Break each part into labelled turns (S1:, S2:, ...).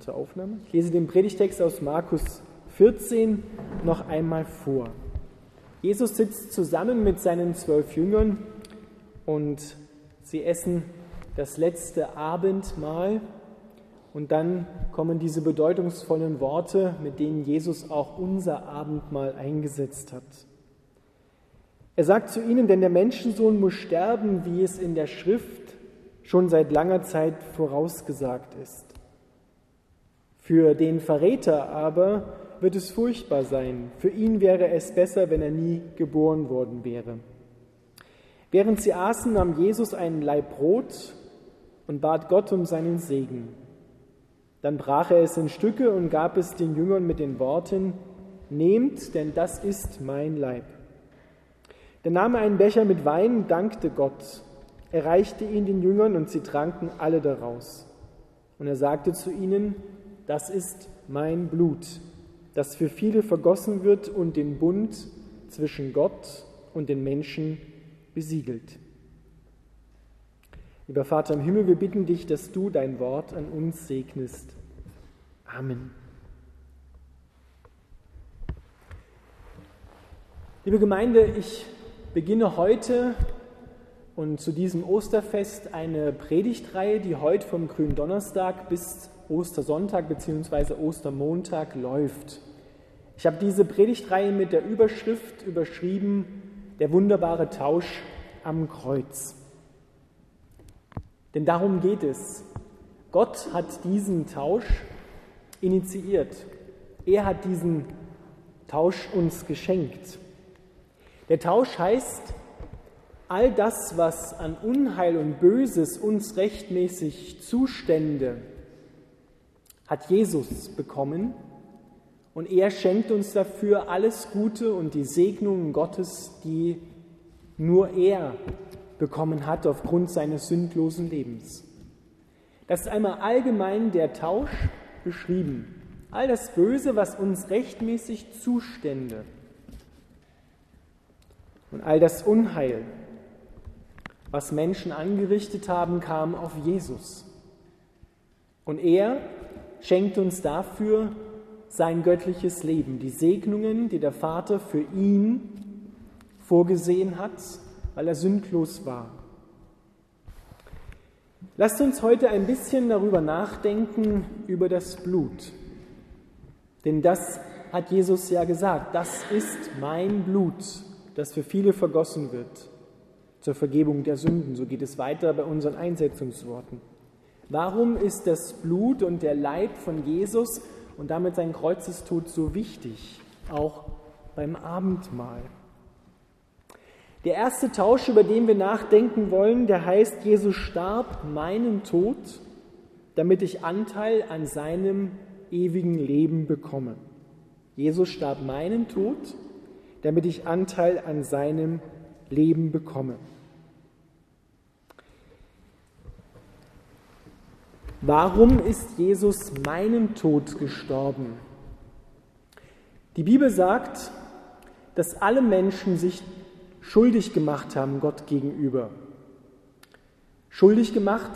S1: Zur Aufnahme. Ich lese den Predigtext aus Markus 14 noch einmal vor. Jesus sitzt zusammen mit seinen zwölf Jüngern und sie essen das letzte Abendmahl und dann kommen diese bedeutungsvollen Worte, mit denen Jesus auch unser Abendmahl eingesetzt hat. Er sagt zu ihnen, denn der Menschensohn muss sterben, wie es in der Schrift schon seit langer Zeit vorausgesagt ist. Für den Verräter aber wird es furchtbar sein. Für ihn wäre es besser, wenn er nie geboren worden wäre. Während sie aßen, nahm Jesus einen Laib Brot und bat Gott um seinen Segen. Dann brach er es in Stücke und gab es den Jüngern mit den Worten, Nehmt, denn das ist mein Leib. Dann nahm er einen Becher mit Wein und dankte Gott. Er reichte ihn den Jüngern und sie tranken alle daraus. Und er sagte zu ihnen, das ist mein Blut, das für viele vergossen wird und den Bund zwischen Gott und den Menschen besiegelt. Lieber Vater im Himmel, wir bitten dich, dass du dein Wort an uns segnest. Amen. Liebe Gemeinde, ich beginne heute und zu diesem Osterfest eine Predigtreihe, die heute vom Gründonnerstag bis Ostersonntag bzw. Ostermontag läuft. Ich habe diese Predigtreihe mit der Überschrift überschrieben, der wunderbare Tausch am Kreuz. Denn darum geht es. Gott hat diesen Tausch initiiert. Er hat diesen Tausch uns geschenkt. Der Tausch heißt, all das, was an Unheil und Böses uns rechtmäßig zustände, hat Jesus bekommen und er schenkt uns dafür alles Gute und die Segnungen Gottes, die nur er bekommen hat aufgrund seines sündlosen Lebens. Das ist einmal allgemein der Tausch beschrieben. All das Böse, was uns rechtmäßig zustände und all das Unheil, was Menschen angerichtet haben, kam auf Jesus. Und er schenkt uns dafür sein göttliches Leben, die Segnungen, die der Vater für ihn vorgesehen hat, weil er sündlos war. Lasst uns heute ein bisschen darüber nachdenken, über das Blut. Denn das hat Jesus ja gesagt, das ist mein Blut, das für viele vergossen wird zur Vergebung der Sünden. So geht es weiter bei unseren Einsetzungsworten. Warum ist das Blut und der Leib von Jesus und damit sein Kreuzestod so wichtig, auch beim Abendmahl? Der erste Tausch, über den wir nachdenken wollen, der heißt, Jesus starb meinen Tod, damit ich Anteil an seinem ewigen Leben bekomme. Jesus starb meinen Tod, damit ich Anteil an seinem Leben bekomme. Warum ist Jesus meinen Tod gestorben? Die Bibel sagt, dass alle Menschen sich schuldig gemacht haben Gott gegenüber. Schuldig gemacht,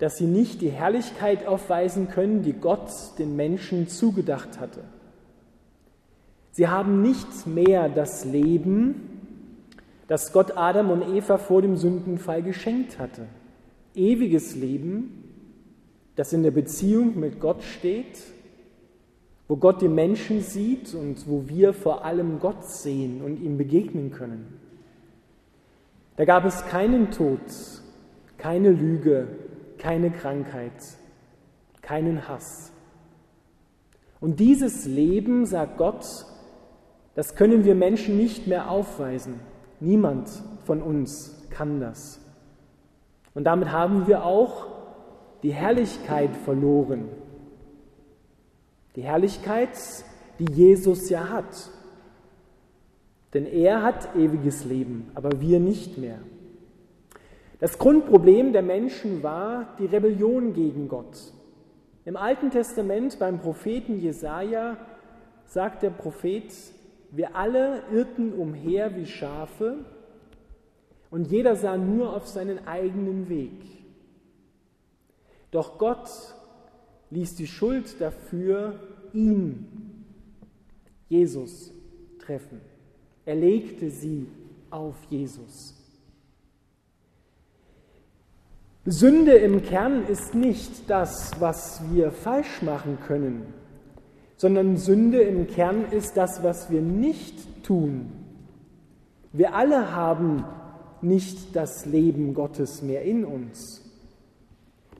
S1: dass sie nicht die Herrlichkeit aufweisen können, die Gott den Menschen zugedacht hatte. Sie haben nicht mehr das Leben, das Gott Adam und Eva vor dem Sündenfall geschenkt hatte. Ewiges Leben, das in der Beziehung mit Gott steht, wo Gott die Menschen sieht und wo wir vor allem Gott sehen und ihm begegnen können. Da gab es keinen Tod, keine Lüge, keine Krankheit, keinen Hass. Und dieses Leben, sagt Gott, das können wir Menschen nicht mehr aufweisen. Niemand von uns kann das. Und damit haben wir auch die Herrlichkeit verloren. Die Herrlichkeit, die Jesus ja hat. Denn er hat ewiges Leben, aber wir nicht mehr. Das Grundproblem der Menschen war die Rebellion gegen Gott. Im Alten Testament beim Propheten Jesaja sagt der Prophet, wir alle irrten umher wie Schafe und jeder sah nur auf seinen eigenen Weg. Doch Gott ließ die Schuld dafür ihn, Jesus, treffen. Er legte sie auf Jesus. Sünde im Kern ist nicht das, was wir falsch machen können, sondern Sünde im Kern ist das, was wir nicht tun. Wir alle haben nicht das Leben Gottes mehr in uns.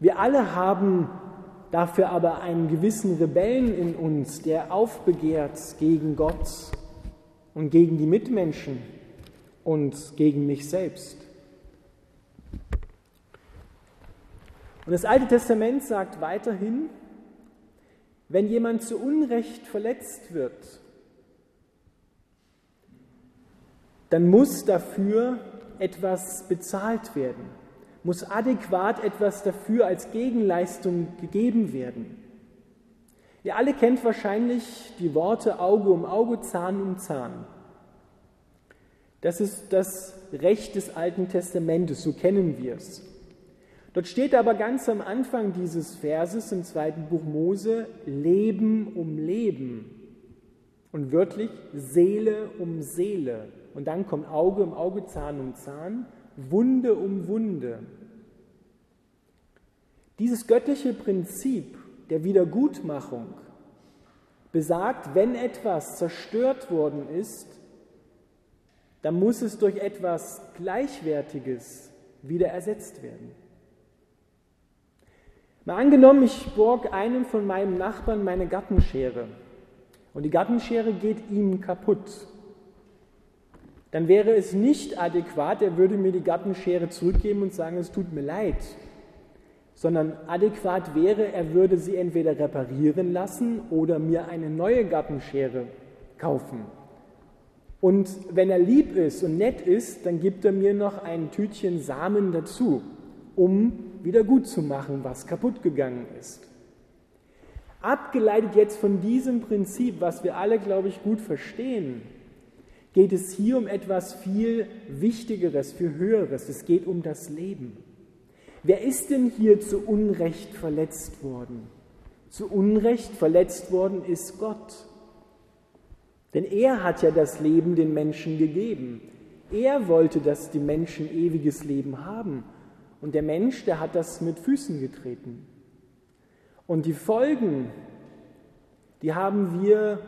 S1: Wir alle haben dafür aber einen gewissen Rebellen in uns, der aufbegehrt gegen Gott und gegen die Mitmenschen und gegen mich selbst. Und das Alte Testament sagt weiterhin, wenn jemand zu Unrecht verletzt wird, dann muss dafür etwas bezahlt werden, muss adäquat etwas dafür als Gegenleistung gegeben werden. Ihr alle kennt wahrscheinlich die Worte Auge um Auge, Zahn um Zahn. Das ist das Recht des Alten Testamentes, so kennen wir es. Dort steht aber ganz am Anfang dieses Verses im zweiten Buch Mose Leben um Leben und wörtlich Seele um Seele. Und dann kommt Auge um Auge, Zahn um Zahn, Wunde um Wunde. Dieses göttliche Prinzip der Wiedergutmachung besagt, wenn etwas zerstört worden ist, dann muss es durch etwas Gleichwertiges wieder ersetzt werden. Mal angenommen, ich borg einem von meinen Nachbarn meine Gartenschere und die Gartenschere geht ihm kaputt. Dann wäre es nicht adäquat, er würde mir die Gartenschere zurückgeben und sagen, es tut mir leid, sondern adäquat wäre, er würde sie entweder reparieren lassen oder mir eine neue Gartenschere kaufen. Und wenn er lieb ist und nett ist, dann gibt er mir noch ein Tütchen Samen dazu, um wieder gut zu machen, was kaputt gegangen ist. Abgeleitet jetzt von diesem Prinzip, was wir alle, glaube ich, gut verstehen, geht es hier um etwas viel Wichtigeres, viel Höheres. Es geht um das Leben. Wer ist denn hier zu Unrecht verletzt worden? Zu Unrecht verletzt worden ist Gott. Denn er hat ja das Leben den Menschen gegeben. Er wollte, dass die Menschen ewiges Leben haben. Und der Mensch, der hat das mit Füßen getreten. Und die Folgen, die haben wir,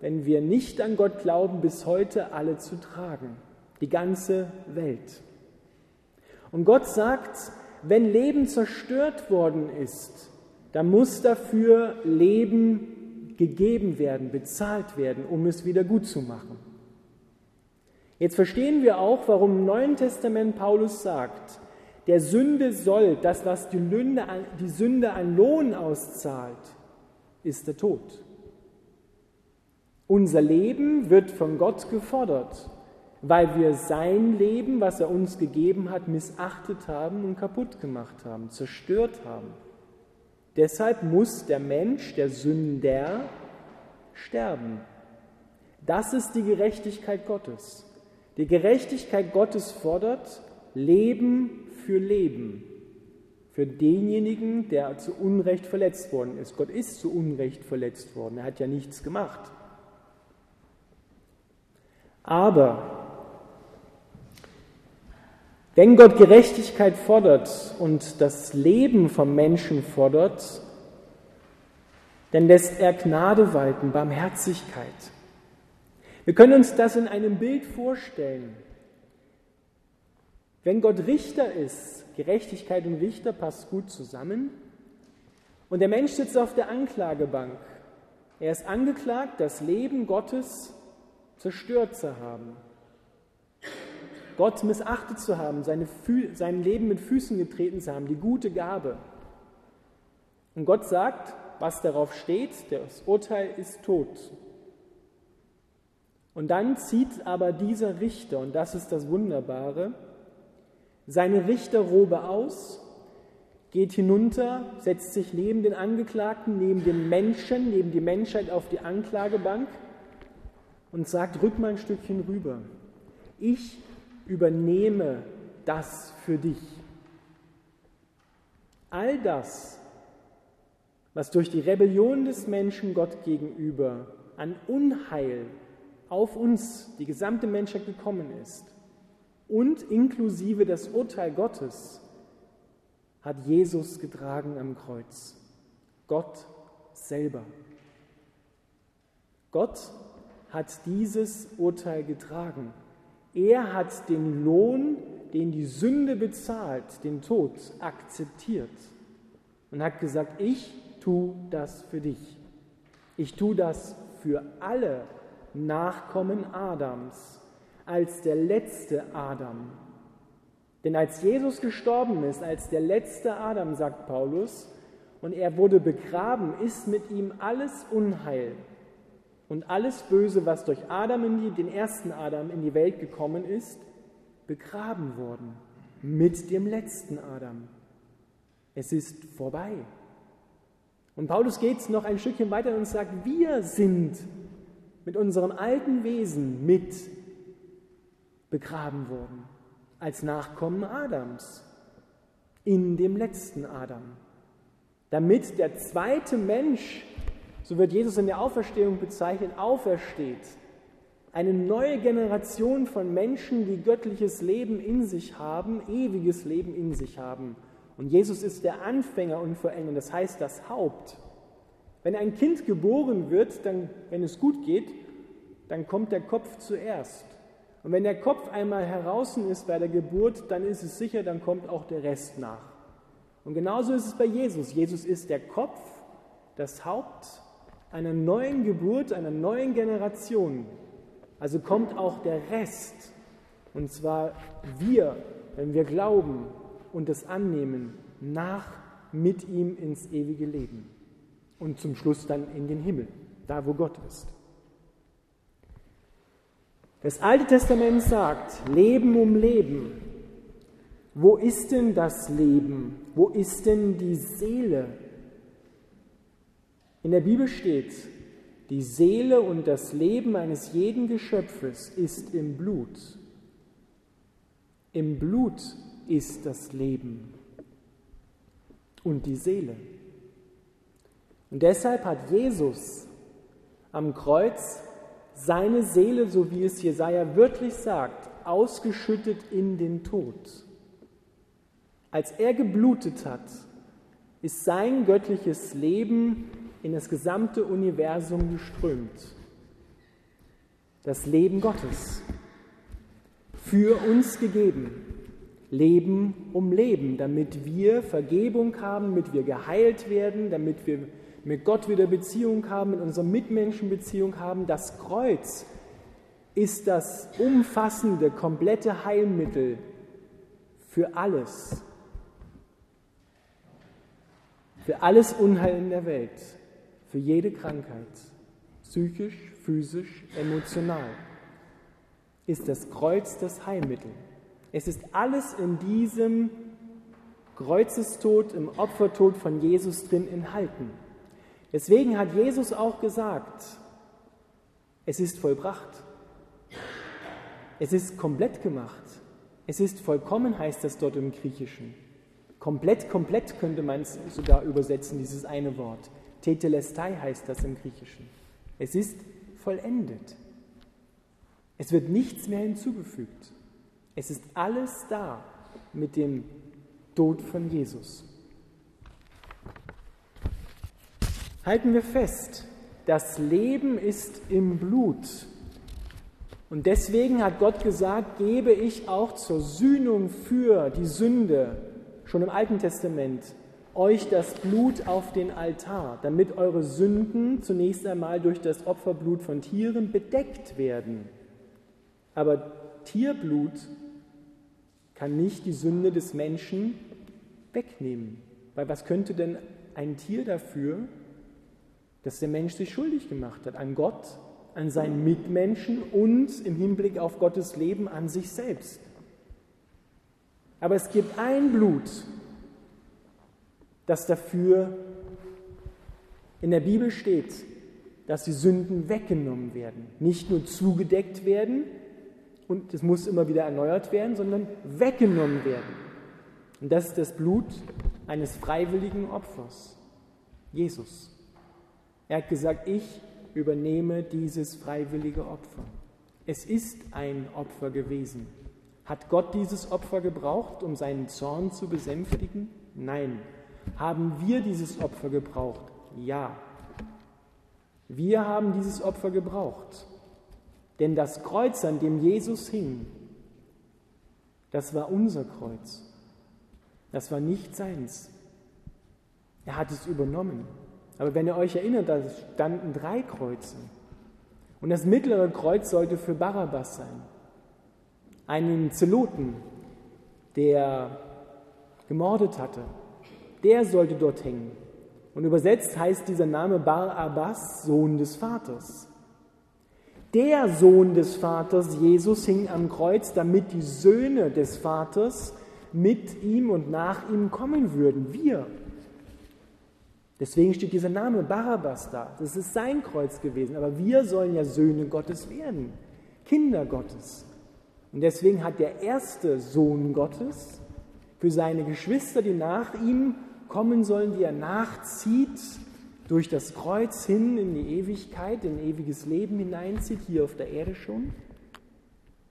S1: wenn wir nicht an Gott glauben, bis heute alle zu tragen. Die ganze Welt. Und Gott sagt, wenn Leben zerstört worden ist, dann muss dafür Leben gegeben werden, bezahlt werden, um es wieder gut zu machen. Jetzt verstehen wir auch, warum im Neuen Testament Paulus sagt, der Sünde soll, das, was die, Lünde, die Sünde an Lohn auszahlt, ist der Tod. Unser Leben wird von Gott gefordert, weil wir sein Leben, was er uns gegeben hat, missachtet haben und kaputt gemacht haben, zerstört haben. Deshalb muss der Mensch, der Sünder, sterben. Das ist die Gerechtigkeit Gottes. Die Gerechtigkeit Gottes fordert Leben für Leben. Für denjenigen, der zu Unrecht verletzt worden ist. Gott ist zu Unrecht verletzt worden. Er hat ja nichts gemacht. Aber wenn Gott Gerechtigkeit fordert und das Leben vom Menschen fordert, dann lässt er Gnade walten, Barmherzigkeit. Wir können uns das in einem Bild vorstellen. Wenn Gott Richter ist, Gerechtigkeit und Richter passt gut zusammen, und der Mensch sitzt auf der Anklagebank, er ist angeklagt, das Leben Gottes zerstört zu haben, Gott missachtet zu haben, seine sein Leben mit Füßen getreten zu haben, die gute Gabe. Und Gott sagt, was darauf steht, das Urteil ist tot. Und dann zieht aber dieser Richter, und das ist das Wunderbare, seine Richterrobe aus, geht hinunter, setzt sich neben den Angeklagten, neben den Menschen, neben die Menschheit auf die Anklagebank und sagt, rück mal ein Stückchen rüber. Ich übernehme das für dich. All das, was durch die Rebellion des Menschen Gott gegenüber an Unheil auf uns, die gesamte Menschheit gekommen ist, und inklusive das Urteil Gottes, hat Jesus getragen am Kreuz. Gott selber. Gott hat dieses Urteil getragen. Er hat den Lohn, den die Sünde bezahlt, den Tod, akzeptiert und hat gesagt, ich tue das für dich. Ich tue das für alle Nachkommen Adams, als der letzte Adam. Denn als Jesus gestorben ist, als der letzte Adam, sagt Paulus, und er wurde begraben, ist mit ihm alles Unheil und alles Böse, was durch Adam, in die, den ersten Adam, in die Welt gekommen ist, begraben worden mit dem letzten Adam. Es ist vorbei. Und Paulus geht noch ein Stückchen weiter und sagt, wir sind mit unserem alten Wesen mit begraben worden als Nachkommen Adams in dem letzten Adam, damit der zweite Mensch so wird Jesus in der Auferstehung bezeichnet, aufersteht. Eine neue Generation von Menschen, die göttliches Leben in sich haben, ewiges Leben in sich haben. Und Jesus ist der Anfänger und Vollender, das heißt das Haupt. Wenn ein Kind geboren wird, dann, wenn es gut geht, dann kommt der Kopf zuerst. Und wenn der Kopf einmal heraus ist bei der Geburt, dann ist es sicher, dann kommt auch der Rest nach. Und genauso ist es bei Jesus. Jesus ist der Kopf, das Haupt einer neuen Geburt, einer neuen Generation. Also kommt auch der Rest, und zwar wir, wenn wir glauben und es annehmen, nach mit ihm ins ewige Leben und zum Schluss dann in den Himmel, da wo Gott ist. Das Alte Testament sagt, Leben um Leben. Wo ist denn das Leben? Wo ist denn die Seele? In der Bibel steht, die Seele und das Leben eines jeden Geschöpfes ist im Blut. Im Blut ist das Leben und die Seele. Und deshalb hat Jesus am Kreuz seine Seele, so wie es Jesaja wörtlich sagt, ausgeschüttet in den Tod. Als er geblutet hat, ist sein göttliches Leben in das gesamte Universum geströmt. Das Leben Gottes für uns gegeben. Leben um Leben, damit wir Vergebung haben, damit wir geheilt werden, damit wir mit Gott wieder Beziehung haben, mit unseren Mitmenschen Beziehung haben. Das Kreuz ist das umfassende, komplette Heilmittel für alles. Für alles Unheil in der Welt für jede Krankheit, psychisch, physisch, emotional, ist das Kreuz das Heilmittel. Es ist alles in diesem Kreuzestod, im Opfertod von Jesus drin enthalten. Deswegen hat Jesus auch gesagt, es ist vollbracht. Es ist komplett gemacht. Es ist vollkommen, heißt das dort im Griechischen. Komplett, komplett könnte man es sogar übersetzen, dieses eine Wort. Tetelestai heißt das im Griechischen. Es ist vollendet. Es wird nichts mehr hinzugefügt. Es ist alles da mit dem Tod von Jesus. Halten wir fest, das Leben ist im Blut. Und deswegen hat Gott gesagt, gebe ich auch zur Sühnung für die Sünde, schon im Alten Testament, euch das Blut auf den Altar, damit eure Sünden zunächst einmal durch das Opferblut von Tieren bedeckt werden. Aber Tierblut kann nicht die Sünde des Menschen wegnehmen. Weil was könnte denn ein Tier dafür, dass der Mensch sich schuldig gemacht hat? An Gott, an seinen Mitmenschen und im Hinblick auf Gottes Leben an sich selbst. Aber es gibt ein Blut, dass dafür in der Bibel steht, dass die Sünden weggenommen werden, nicht nur zugedeckt werden und es muss immer wieder erneuert werden, sondern weggenommen werden. Und das ist das Blut eines freiwilligen Opfers. Jesus. Er hat gesagt, ich übernehme dieses freiwillige Opfer. Es ist ein Opfer gewesen. Hat Gott dieses Opfer gebraucht, um seinen Zorn zu besänftigen? Nein. Haben wir dieses Opfer gebraucht? Ja. Wir haben dieses Opfer gebraucht. Denn das Kreuz, an dem Jesus hing, das war unser Kreuz. Das war nicht seins. Er hat es übernommen. Aber wenn ihr euch erinnert, da standen drei Kreuze. Und das mittlere Kreuz sollte für Barabbas sein. Einen Zeloten, der gemordet hatte. Der sollte dort hängen. Und übersetzt heißt dieser Name Barabbas, Sohn des Vaters. Der Sohn des Vaters, Jesus, hing am Kreuz, damit die Söhne des Vaters mit ihm und nach ihm kommen würden. Wir. Deswegen steht dieser Name Barabbas da. Das ist sein Kreuz gewesen. Aber wir sollen ja Söhne Gottes werden, Kinder Gottes. Und deswegen hat der erste Sohn Gottes für seine Geschwister, die nach ihm kommen sollen, die er nachzieht, durch das Kreuz hin in die Ewigkeit, in ewiges Leben hineinzieht, hier auf der Erde schon,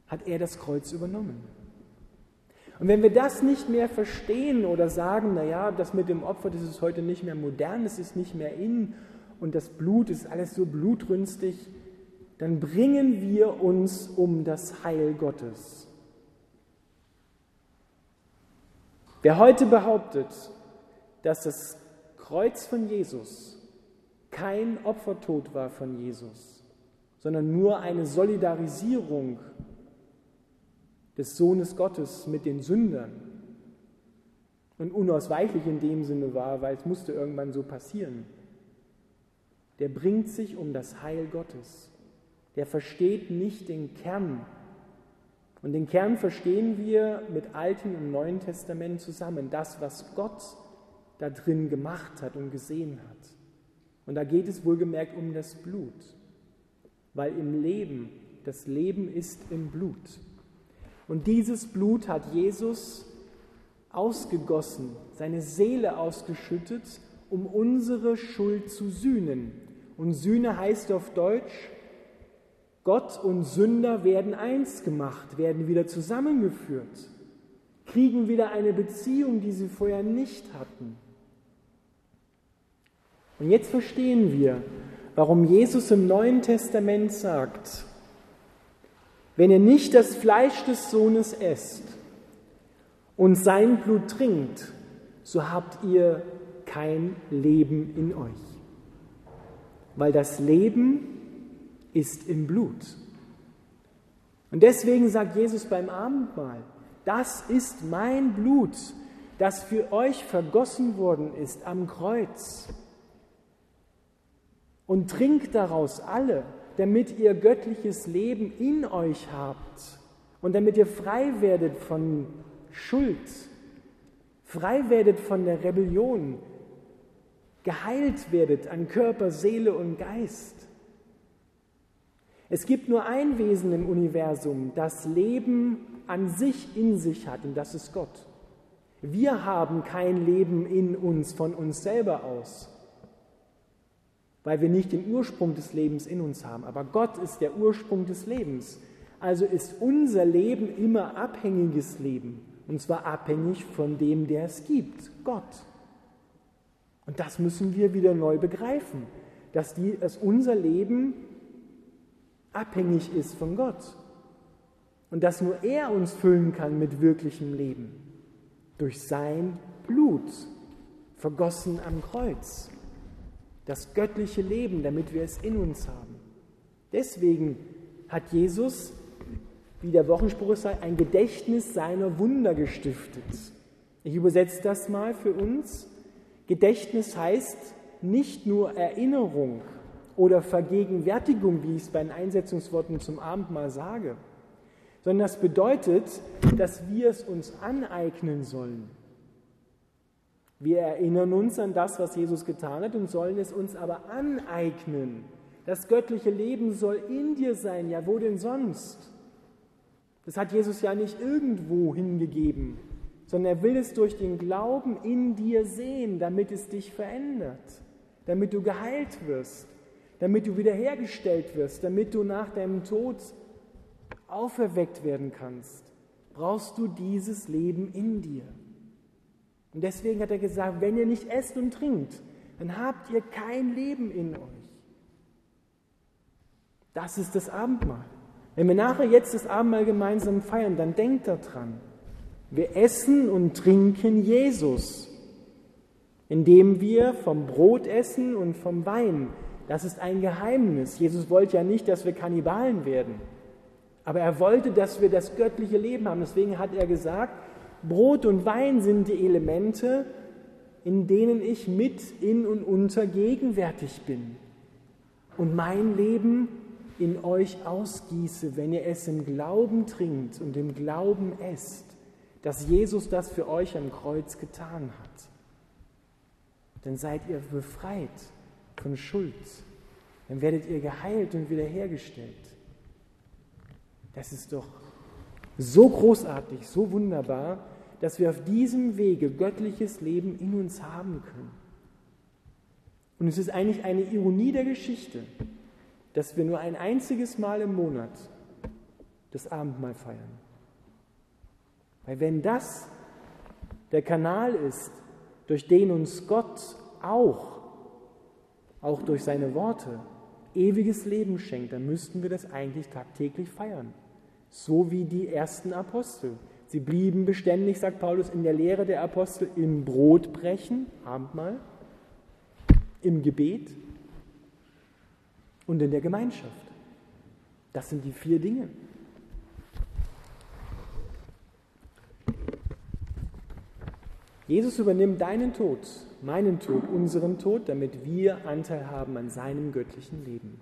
S1: hat er das Kreuz übernommen. Und wenn wir das nicht mehr verstehen oder sagen, naja, das mit dem Opfer, das ist heute nicht mehr modern, das ist nicht mehr in und das Blut ist alles so blutrünstig, dann bringen wir uns um das Heil Gottes. Wer heute behauptet, dass das Kreuz von Jesus kein Opfertod war von Jesus, sondern nur eine Solidarisierung des Sohnes Gottes mit den Sündern und unausweichlich in dem Sinne war, weil es musste irgendwann so passieren. Der bringt sich um das Heil Gottes. Der versteht nicht den Kern. Und den Kern verstehen wir mit Alten und Neuen Testament zusammen. Das, was Gott da drin gemacht hat und gesehen hat. Und da geht es wohlgemerkt um das Blut. Weil im Leben, das Leben ist im Blut. Und dieses Blut hat Jesus ausgegossen, seine Seele ausgeschüttet, um unsere Schuld zu sühnen. Und Sühne heißt auf Deutsch, Gott und Sünder werden eins gemacht, werden wieder zusammengeführt, kriegen wieder eine Beziehung, die sie vorher nicht hatten. Und jetzt verstehen wir, warum Jesus im Neuen Testament sagt, wenn ihr nicht das Fleisch des Sohnes esst und sein Blut trinkt, so habt ihr kein Leben in euch. Weil das Leben ist im Blut. Und deswegen sagt Jesus beim Abendmahl, das ist mein Blut, das für euch vergossen worden ist am Kreuz. Und trinkt daraus alle, damit ihr göttliches Leben in euch habt und damit ihr frei werdet von Schuld, frei werdet von der Rebellion, geheilt werdet an Körper, Seele und Geist. Es gibt nur ein Wesen im Universum, das Leben an sich in sich hat, und das ist Gott. Wir haben kein Leben in uns von uns selber aus weil wir nicht den Ursprung des Lebens in uns haben. Aber Gott ist der Ursprung des Lebens. Also ist unser Leben immer abhängiges Leben. Und zwar abhängig von dem, der es gibt, Gott. Und das müssen wir wieder neu begreifen, dass, die, dass unser Leben abhängig ist von Gott. Und dass nur er uns füllen kann mit wirklichem Leben. Durch sein Blut, vergossen am Kreuz das göttliche Leben, damit wir es in uns haben. Deswegen hat Jesus, wie der Wochenspruch sagt, ein Gedächtnis seiner Wunder gestiftet. Ich übersetze das mal für uns. Gedächtnis heißt nicht nur Erinnerung oder Vergegenwärtigung, wie ich es bei den Einsetzungsworten zum Abendmahl sage, sondern das bedeutet, dass wir es uns aneignen sollen. Wir erinnern uns an das, was Jesus getan hat und sollen es uns aber aneignen. Das göttliche Leben soll in dir sein, ja wo denn sonst? Das hat Jesus ja nicht irgendwo hingegeben, sondern er will es durch den Glauben in dir sehen, damit es dich verändert. damit du geheilt wirst, damit du wiederhergestellt wirst, damit du nach deinem Tod auferweckt werden kannst, brauchst du dieses Leben in dir. Und deswegen hat er gesagt, wenn ihr nicht esst und trinkt, dann habt ihr kein Leben in euch. Das ist das Abendmahl. Wenn wir nachher jetzt das Abendmahl gemeinsam feiern, dann denkt daran. Wir essen und trinken Jesus, indem wir vom Brot essen und vom Wein. Das ist ein Geheimnis. Jesus wollte ja nicht, dass wir Kannibalen werden. Aber er wollte, dass wir das göttliche Leben haben. Deswegen hat er gesagt, Brot und Wein sind die Elemente, in denen ich mit, in und unter gegenwärtig bin. Und mein Leben in euch ausgieße, wenn ihr es im Glauben trinkt und im Glauben esst, dass Jesus das für euch am Kreuz getan hat. Dann seid ihr befreit von Schuld. Dann werdet ihr geheilt und wiederhergestellt. Das ist doch so großartig, so wunderbar, dass wir auf diesem Wege göttliches Leben in uns haben können. Und es ist eigentlich eine Ironie der Geschichte, dass wir nur ein einziges Mal im Monat das Abendmahl feiern. Weil wenn das der Kanal ist, durch den uns Gott auch, auch durch seine Worte, ewiges Leben schenkt, dann müssten wir das eigentlich tagtäglich feiern. So wie die ersten Apostel. Sie blieben beständig, sagt Paulus, in der Lehre der Apostel im Brotbrechen, Abendmahl, im Gebet und in der Gemeinschaft. Das sind die vier Dinge. Jesus übernimmt deinen Tod, meinen Tod, unseren Tod, damit wir Anteil haben an seinem göttlichen Leben.